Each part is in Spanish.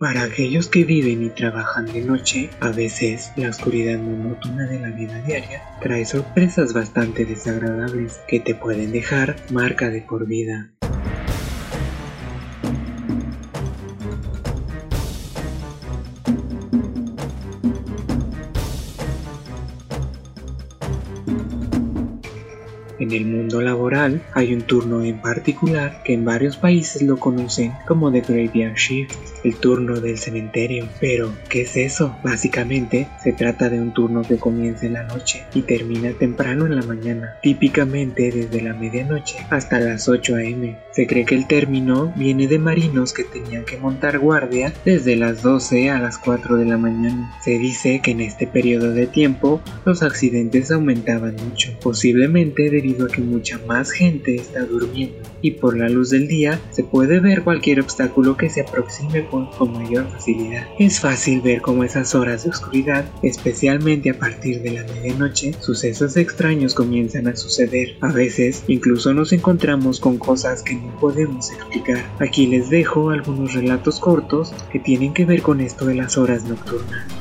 Para aquellos que viven y trabajan de noche, a veces la oscuridad monótona de la vida diaria trae sorpresas bastante desagradables que te pueden dejar marca de por vida. En el mundo laboral hay un turno en particular que en varios países lo conocen como The Graveyard Shift, el turno del cementerio. Pero, ¿qué es eso? Básicamente, se trata de un turno que comienza en la noche y termina temprano en la mañana, típicamente desde la medianoche hasta las 8 a.m. Se cree que el término viene de marinos que tenían que montar guardia desde las 12 a las 4 de la mañana. Se dice que en este periodo de tiempo los accidentes aumentaban mucho, posiblemente debido a que mucha más gente está durmiendo y por la luz del día se puede ver cualquier obstáculo que se aproxime con, mayor facilidad. Es fácil ver cómo esas horas de oscuridad, especialmente a partir de la medianoche, sucesos extraños comienzan a suceder. A veces incluso nos encontramos con cosas que no podemos explicar. Aquí les dejo algunos relatos cortos que tienen que ver con esto de las horas nocturnas.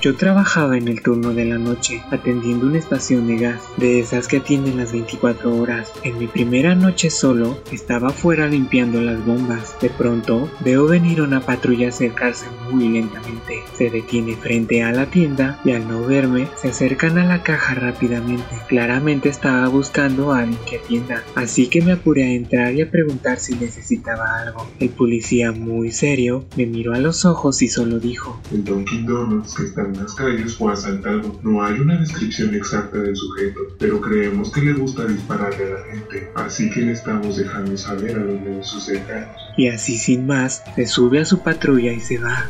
Yo trabajaba en el turno de la noche atendiendo una estación de gas, de esas que atienden las 24 horas. En mi primera noche solo estaba fuera limpiando las bombas. De pronto veo venir una patrulla acercarse muy lentamente. Se detiene frente a la tienda y al no verme se acercan a la caja rápidamente. Claramente estaba buscando a alguien que atienda, así que me apuré a entrar y a preguntar si necesitaba algo. El policía muy serio me miró a los ojos y solo dijo: El Dunkin' Donuts que las calles fue asaltado. No hay una descripción exacta del sujeto, pero creemos que le gusta dispararle a la gente, así que le estamos dejando saber a los de sus cercanos. Y así sin más, se sube a su patrulla y se va.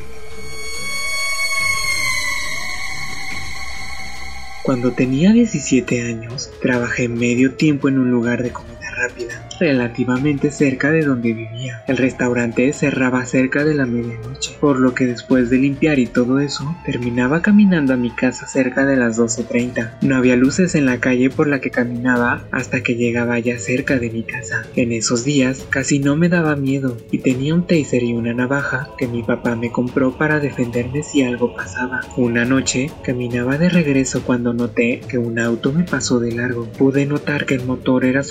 Cuando tenía 17 años, trabajé medio tiempo en un lugar de comida rápida, relativamente cerca de donde vivía. El restaurante cerraba cerca de la medianoche, por lo que después de limpiar y todo eso, terminaba caminando a mi casa cerca de las 12.30. No había luces en la calle por la que caminaba hasta que llegaba ya cerca de mi casa. En esos días casi no me daba miedo y tenía un taser y una navaja que mi papá me compró para defenderme si algo pasaba. Una noche caminaba de regreso cuando noté que un auto me pasó de largo. Pude notar que el motor era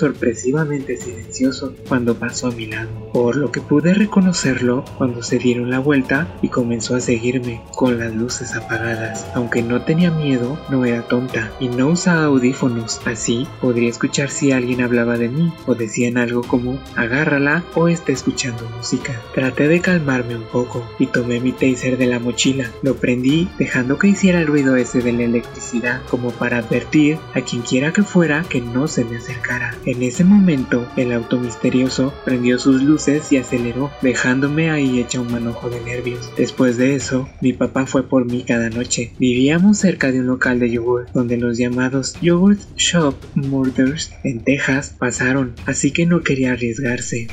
silencioso cuando pasó a mi lado, por lo que pude reconocerlo cuando se dieron la vuelta y comenzó a seguirme con las luces apagadas. Aunque no tenía miedo, no era tonta y no usaba audífonos, así podría escuchar si alguien hablaba de mí o decían algo como agárrala o está escuchando música. Traté de calmarme un poco y tomé mi taser de la mochila, lo prendí dejando que hiciera el ruido ese de la electricidad como para advertir a quien quiera que fuera que no se me acercara. En ese el auto misterioso prendió sus luces y aceleró, dejándome ahí hecha un manojo de nervios. Después de eso, mi papá fue por mí cada noche. Vivíamos cerca de un local de yogur, donde los llamados Yogurt Shop Murders en Texas pasaron, así que no quería arriesgarse.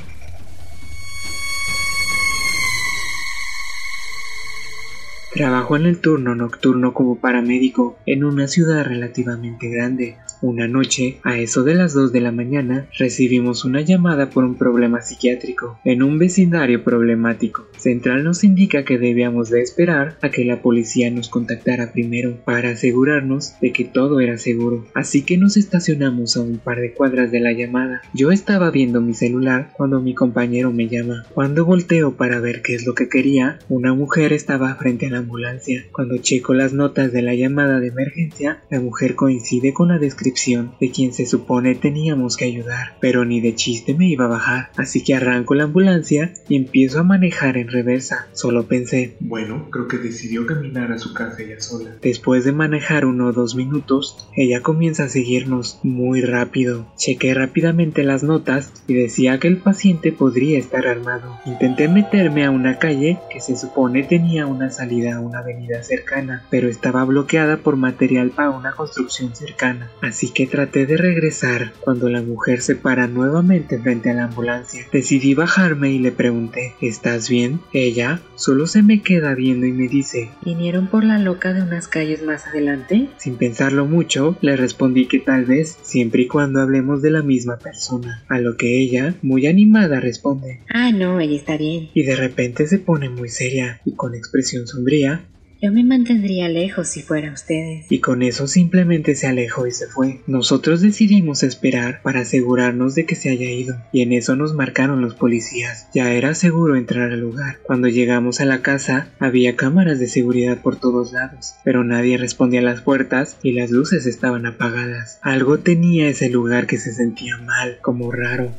Trabajo en el turno nocturno como paramédico en una ciudad relativamente grande. Una noche, a eso de las 2 de la mañana, recibimos una llamada por un problema psiquiátrico en un vecindario problemático. Central nos indica que debíamos de esperar a que la policía nos contactara primero para asegurarnos de que todo era seguro. Así que nos estacionamos a un par de cuadras de la llamada. Yo estaba viendo mi celular cuando mi compañero me llama. Cuando volteo para ver qué es lo que quería, una mujer estaba frente a la ambulancia. Cuando checo las notas de la llamada de emergencia, la mujer coincide con la descripción de quien se supone teníamos que ayudar, pero ni de chiste me iba a bajar, así que arranco la ambulancia y empiezo a manejar en reversa. Solo pensé, Bueno, creo que decidió caminar a su casa ella sola. Después de manejar uno o dos minutos, ella comienza a seguirnos muy rápido. Chequé rápidamente las notas y decía que el paciente podría estar armado. Intenté meterme a una calle que se supone tenía una salida a una avenida cercana, pero estaba bloqueada por material para una construcción cercana. Así que traté de regresar. Cuando la mujer se para nuevamente frente a la ambulancia, decidí bajarme y le pregunté, ¿estás bien? Ella solo se me queda viendo y me dice, ¿vinieron por la loca de unas calles más adelante? Sin pensarlo mucho, le respondí que tal vez, siempre y cuando hablemos de la misma persona. A lo que ella, muy animada, responde, Ah, no, ella está bien. y de repente se pone muy seria y con expresión sombría, Yo me mantendría lejos si fuera ustedes. y con eso simplemente se alejó y se fue. Nosotros decidimos esperar para asegurarnos de que se haya ido, y en eso nos marcaron los policías. Ya era seguro entrar al lugar. Cuando llegamos a la casa, había cámaras de seguridad por todos lados, pero nadie respondía a las puertas y las luces estaban apagadas. Algo tenía ese lugar que se sentía mal, como raro.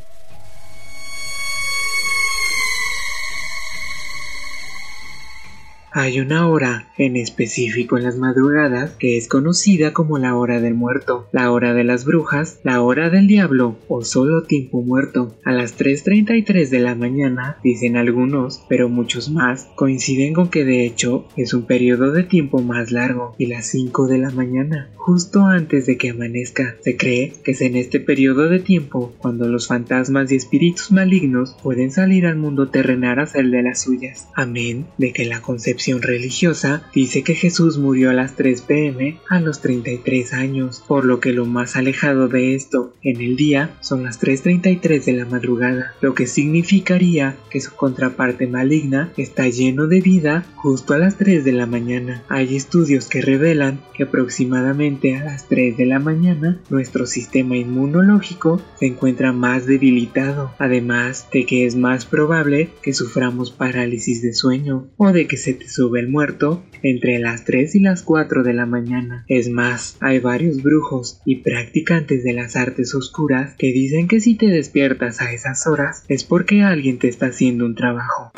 Hay una hora en específico en las madrugadas que es conocida como la hora del muerto, la hora de las brujas, la hora del diablo o solo tiempo muerto. A las 3.33 de la mañana, dicen algunos, pero muchos más, coinciden con que de hecho es un periodo de tiempo más largo y las 5 de la mañana, justo antes de que amanezca. Se cree que es en este periodo de tiempo cuando los fantasmas y espíritus malignos pueden salir al mundo terrenal a hacer de las suyas. Amén de que la concepción religiosa dice que Jesús murió a las 3 pm a los 33 años, por lo que lo más alejado de esto en el día son las 3.33 de la madrugada, lo que significaría que su contraparte maligna está lleno de vida justo a las 3 de la mañana. Hay estudios que revelan que aproximadamente a las 3 de la mañana nuestro sistema inmunológico se encuentra más debilitado, además de que es más probable que suframos parálisis de sueño o de que se te sube el muerto entre las 3 y las 4 de la mañana. Es más, hay varios brujos y practicantes de las artes oscuras que dicen que si te despiertas a esas horas es porque alguien te está haciendo un trabajo.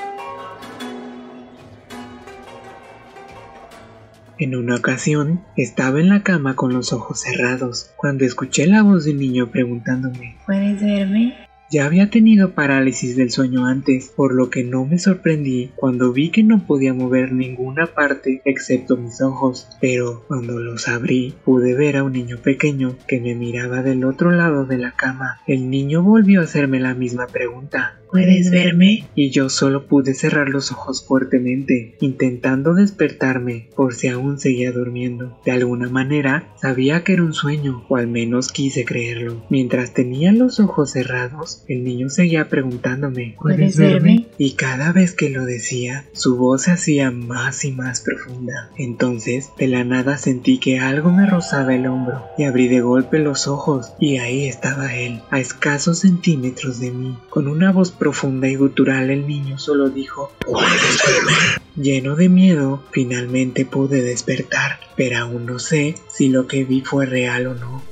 En una ocasión, estaba en la cama con los ojos cerrados, cuando escuché la voz de un niño preguntándome, ¿Puedes verme? Ya había tenido parálisis del sueño antes, por lo que no me sorprendí cuando vi que no podía mover ninguna parte excepto mis ojos, pero cuando los abrí pude ver a un niño pequeño que me miraba del otro lado de la cama. El niño volvió a hacerme la misma pregunta. ¿Puedes verme? Y yo solo pude cerrar los ojos fuertemente, intentando despertarme por si aún seguía durmiendo. De alguna manera sabía que era un sueño, o al menos quise creerlo. Mientras tenía los ojos cerrados, el niño seguía preguntándome ¿Puedes verme? y cada vez que lo decía, su voz se hacía más y más profunda. Entonces, de la nada sentí que algo me rozaba el hombro y abrí de golpe los ojos y ahí estaba él, a escasos centímetros de mí. Con una voz profunda y gutural el niño solo dijo, "¿Puedes verme?". Lleno de miedo, finalmente pude despertar, pero aún no sé si lo que vi fue real o no.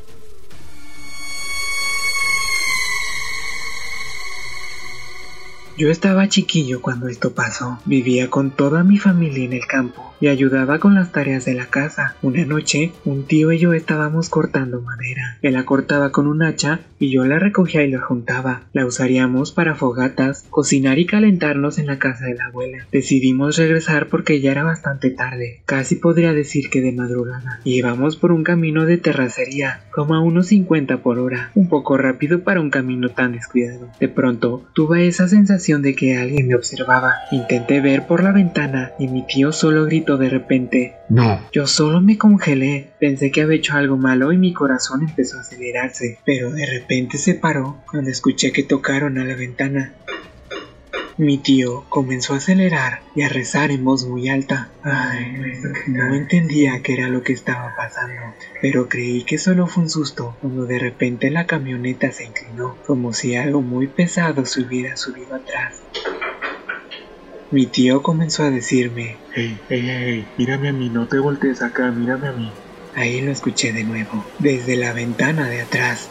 Yo estaba chiquillo cuando esto pasó. Vivía con toda mi familia en el campo y ayudaba con las tareas de la casa. Una noche, un tío y yo estábamos cortando madera. Él la cortaba con un hacha y yo la recogía y la juntaba. La usaríamos para fogatas, cocinar y calentarnos en la casa de la abuela. Decidimos regresar porque ya era bastante tarde, casi podría decir que de madrugada. Y íbamos por un camino de terracería, como a unos 50 por hora, un poco rápido para un camino tan descuidado. De pronto, tuve esa sensación de que alguien me observaba. Intenté ver por la ventana y mi tío solo gritó de repente, No. yo solo me congelé, pensé que había hecho algo malo y mi corazón empezó a acelerarse, pero de repente se paró cuando escuché que tocaron a la ventana. Mi tío comenzó a acelerar y a rezar en voz muy alta. Ay, no entendía qué era lo que estaba pasando, pero creí que solo fue un susto cuando de repente la camioneta se inclinó, como si algo muy pesado se hubiera subido atrás. Mi tío comenzó a decirme, Hey, hey, hey, hey, mírame a mí, no te voltees acá, mírame a mí. Ahí lo escuché de nuevo, desde la ventana de atrás.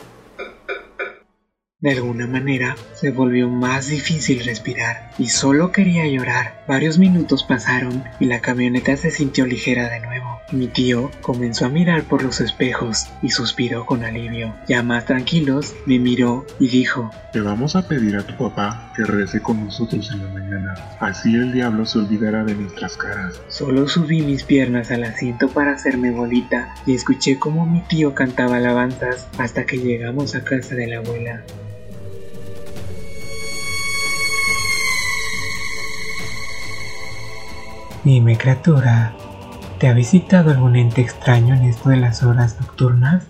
De alguna manera se volvió más difícil respirar y solo quería llorar. Varios minutos pasaron y la camioneta se sintió ligera de nuevo. Mi tío comenzó a mirar por los espejos y suspiró con alivio. Ya más tranquilos, me miró y dijo, Te vamos a pedir a tu papá que rece con nosotros en la mañana. Así el diablo se olvidará de nuestras caras. Solo subí mis piernas al asiento para hacerme bolita y escuché cómo mi tío cantaba alabanzas hasta que llegamos a casa de la abuela. Dime, criatura, ¿te ha visitado algún ente extraño en esto de las horas nocturnas?